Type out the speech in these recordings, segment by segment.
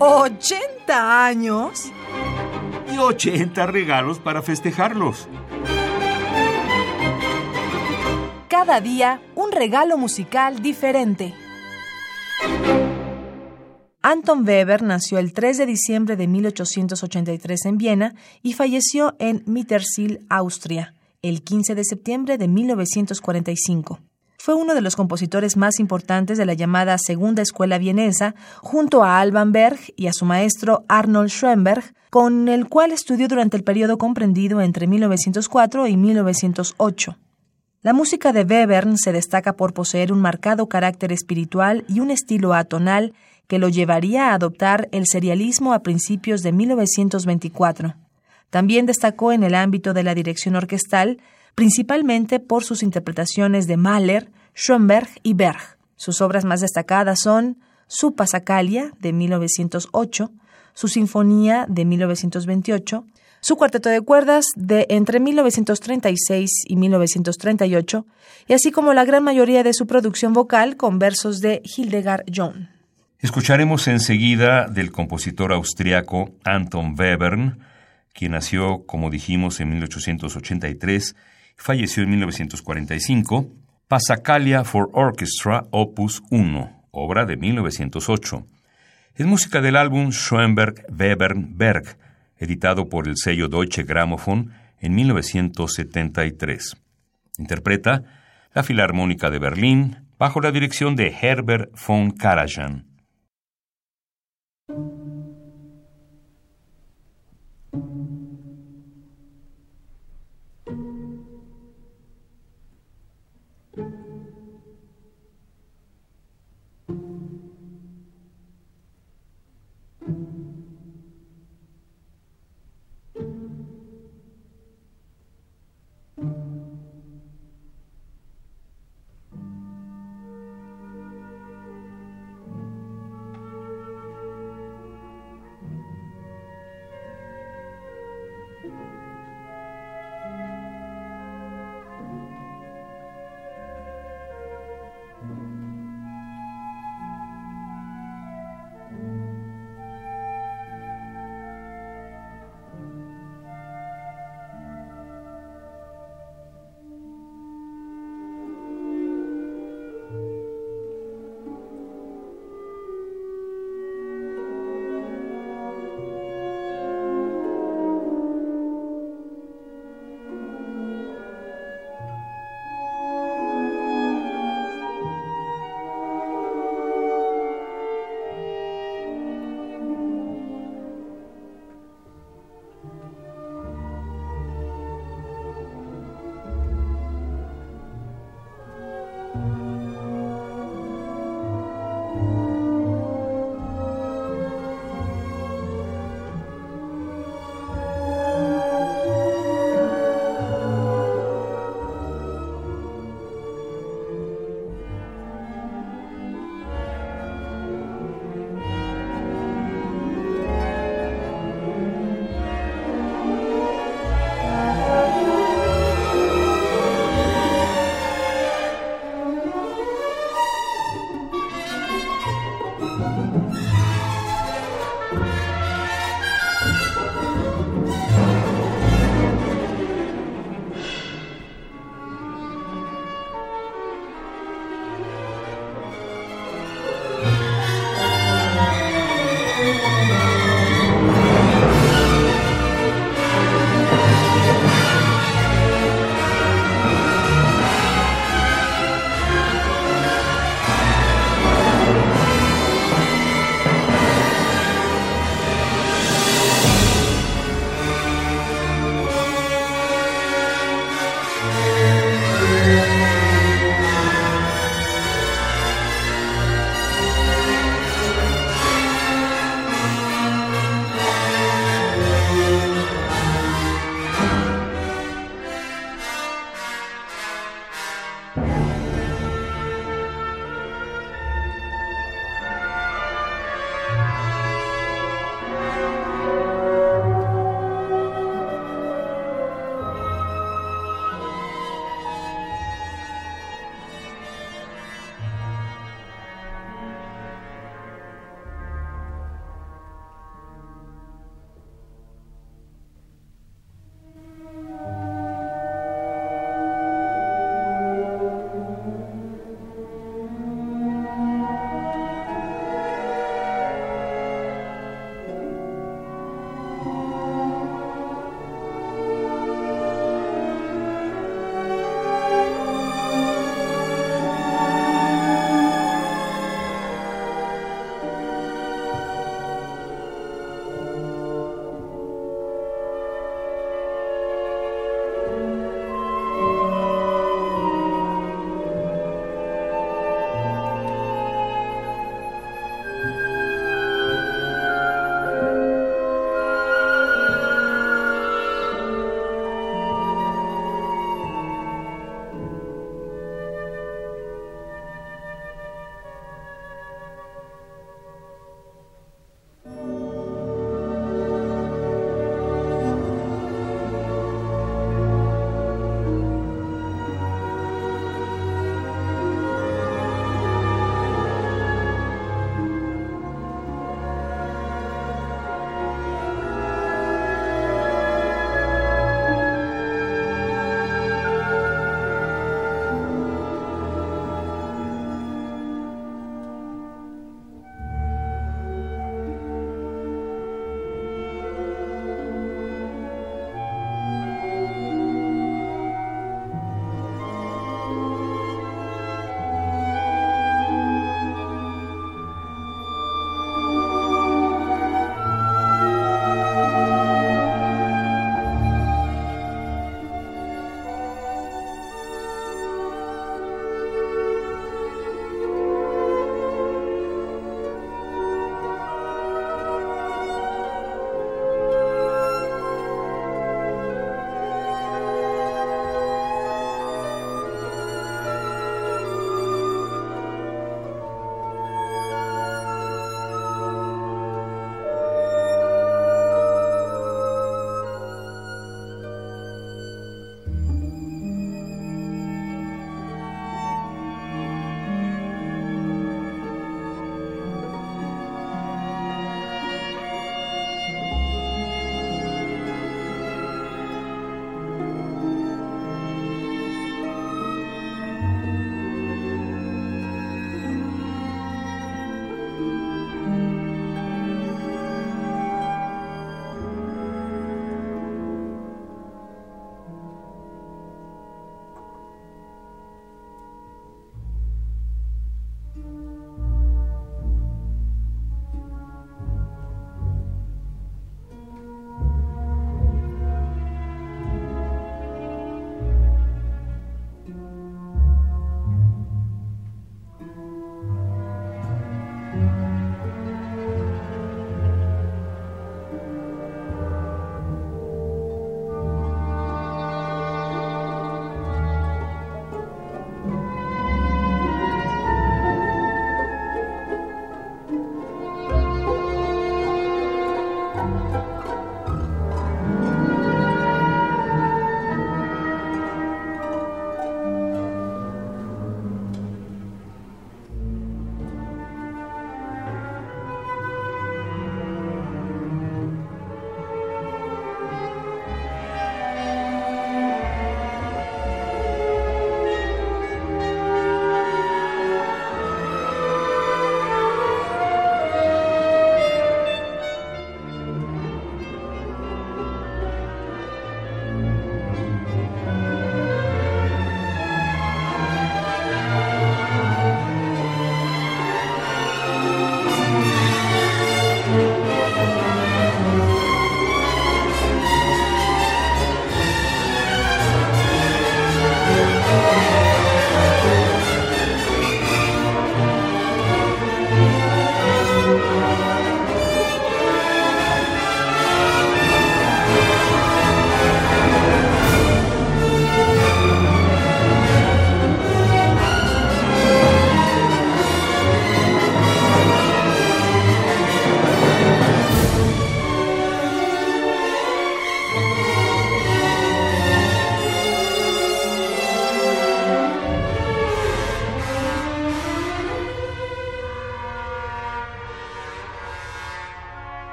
¿80 años? Y 80 regalos para festejarlos. Cada día un regalo musical diferente. Anton Weber nació el 3 de diciembre de 1883 en Viena y falleció en Mittersill, Austria, el 15 de septiembre de 1945. Fue uno de los compositores más importantes de la llamada Segunda Escuela Vienesa, junto a Alban Berg y a su maestro Arnold Schoenberg, con el cual estudió durante el periodo comprendido entre 1904 y 1908. La música de Webern se destaca por poseer un marcado carácter espiritual y un estilo atonal que lo llevaría a adoptar el serialismo a principios de 1924. También destacó en el ámbito de la dirección orquestal, principalmente por sus interpretaciones de Mahler, Schoenberg y Berg. Sus obras más destacadas son Su Pasacalia, de 1908, su Sinfonía, de 1928, su cuarteto de cuerdas de entre 1936 y 1938, y así como la gran mayoría de su producción vocal con versos de Hildegard John. Escucharemos enseguida del compositor austriaco Anton Webern, quien nació, como dijimos, en 1883 y falleció en 1945, Passacaglia for Orchestra Opus 1, obra de 1908. Es música del álbum Schoenberg-Webern-Berg, editado por el sello Deutsche Grammophon en 1973. Interpreta la Filarmónica de Berlín bajo la dirección de Herbert von Karajan.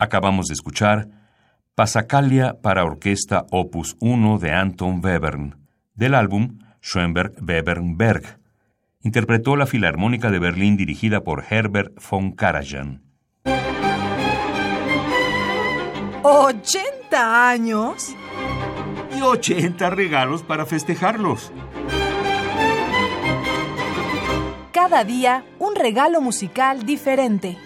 Acabamos de escuchar Pasacalia para orquesta opus 1 de Anton Webern, del álbum Schoenberg-Webern-Berg. Interpretó la Filarmónica de Berlín dirigida por Herbert von Karajan. ¿80 años? Y 80 regalos para festejarlos. Cada día un regalo musical diferente.